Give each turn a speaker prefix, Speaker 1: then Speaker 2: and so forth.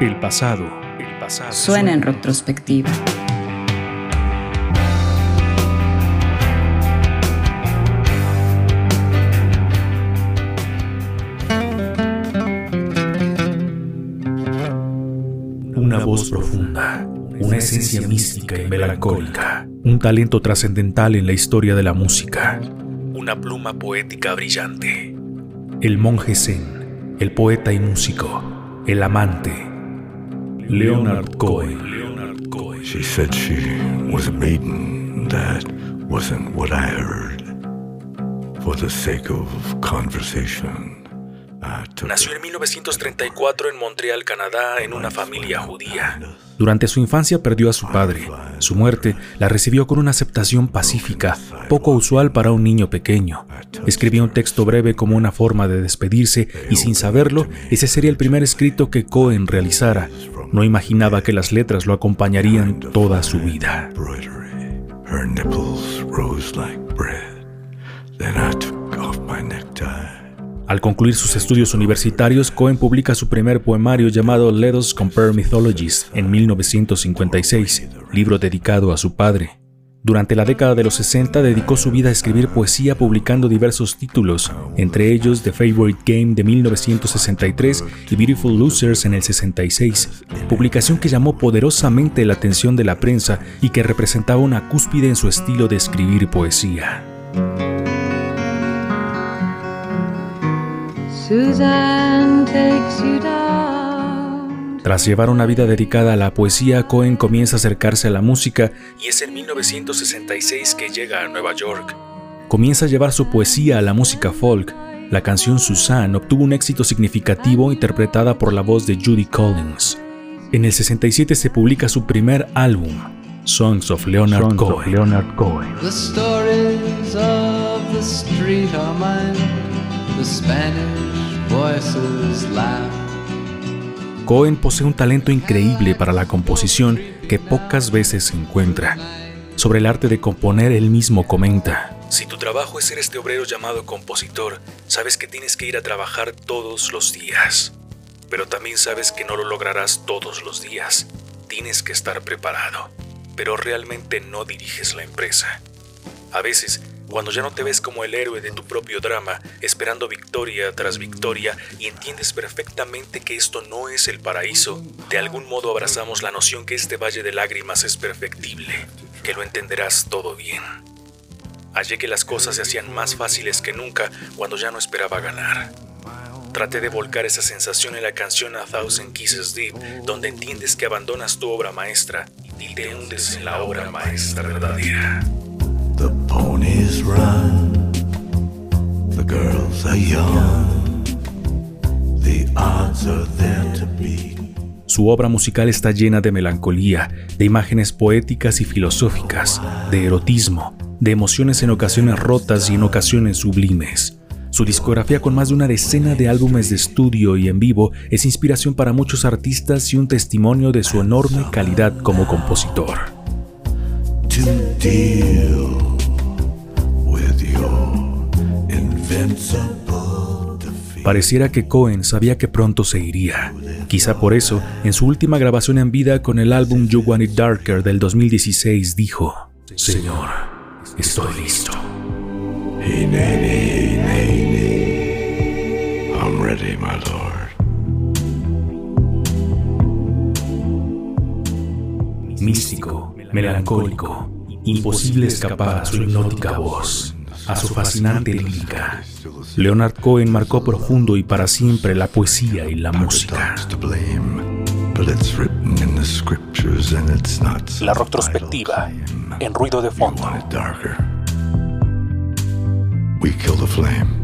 Speaker 1: El pasado, el pasado
Speaker 2: Suena en retrospectiva.
Speaker 1: Una voz profunda, una esencia mística y melancólica, un talento trascendental en la historia de la música, una pluma poética brillante. El monje zen, el poeta y músico, el amante, Leonard Cohen. Leonard Cohen.
Speaker 3: She said she was a maiden. That wasn't what I heard. For the sake of conversation,
Speaker 1: Nació en 1934 en Montreal, Canadá, en una familia judía. Durante su infancia perdió a su padre. Su muerte la recibió con una aceptación pacífica, poco usual para un niño pequeño. Escribió un texto breve como una forma de despedirse y sin saberlo, ese sería el primer escrito que Cohen realizara. No imaginaba que las letras lo acompañarían toda su vida. Al concluir sus estudios universitarios, Cohen publica su primer poemario llamado Let Us Compare Mythologies en 1956, libro dedicado a su padre. Durante la década de los 60 dedicó su vida a escribir poesía publicando diversos títulos, entre ellos The Favorite Game de 1963 y Beautiful Losers en el 66, publicación que llamó poderosamente la atención de la prensa y que representaba una cúspide en su estilo de escribir poesía. Tras llevar una vida dedicada a la poesía, Cohen comienza a acercarse a la música y es en 1966 que llega a Nueva York. Comienza a llevar su poesía a la música folk. La canción Suzanne obtuvo un éxito significativo interpretada por la voz de Judy Collins. En el 67 se publica su primer álbum, Songs of Leonard Cohen.
Speaker 4: The stories of the street are mine. The Spanish voices laugh.
Speaker 1: Cohen posee un talento increíble para la composición que pocas veces se encuentra. Sobre el arte de componer, él mismo comenta. Si tu trabajo es ser este obrero llamado compositor, sabes que tienes que ir a trabajar todos los días. Pero también sabes que no lo lograrás todos los días. Tienes que estar preparado. Pero realmente no diriges la empresa. A veces, cuando ya no te ves como el héroe de tu propio drama, esperando victoria tras victoria y entiendes perfectamente que esto no es el paraíso, de algún modo abrazamos la noción que este valle de lágrimas es perfectible, que lo entenderás todo bien. Hallé que las cosas se hacían más fáciles que nunca cuando ya no esperaba ganar. Traté de volcar esa sensación en la canción A Thousand Kisses Deep, donde entiendes que abandonas tu obra maestra y te hundes en la obra maestra verdadera.
Speaker 3: The ponies run. The girls are young. The odds are there to beat.
Speaker 1: Su obra musical está llena de melancolía, de imágenes poéticas y filosóficas, de erotismo, de emociones en ocasiones rotas y en ocasiones sublimes. Su discografía con más de una decena de álbumes de estudio y en vivo es inspiración para muchos artistas y un testimonio de su enorme calidad como compositor.
Speaker 3: to deal
Speaker 1: Pareciera que Cohen sabía que pronto se iría. Quizá por eso, en su última grabación en vida con el álbum You Want It Darker del 2016 dijo, Señor, estoy listo.
Speaker 3: I'm ready, my lord.
Speaker 1: místico, melancólico, imposible escapar a su hipnótica voz, a su fascinante lírica. Leonard Cohen marcó profundo y para siempre la poesía y la música. La retrospectiva, en ruido de fondo.
Speaker 3: Want it darker. We kill the flame.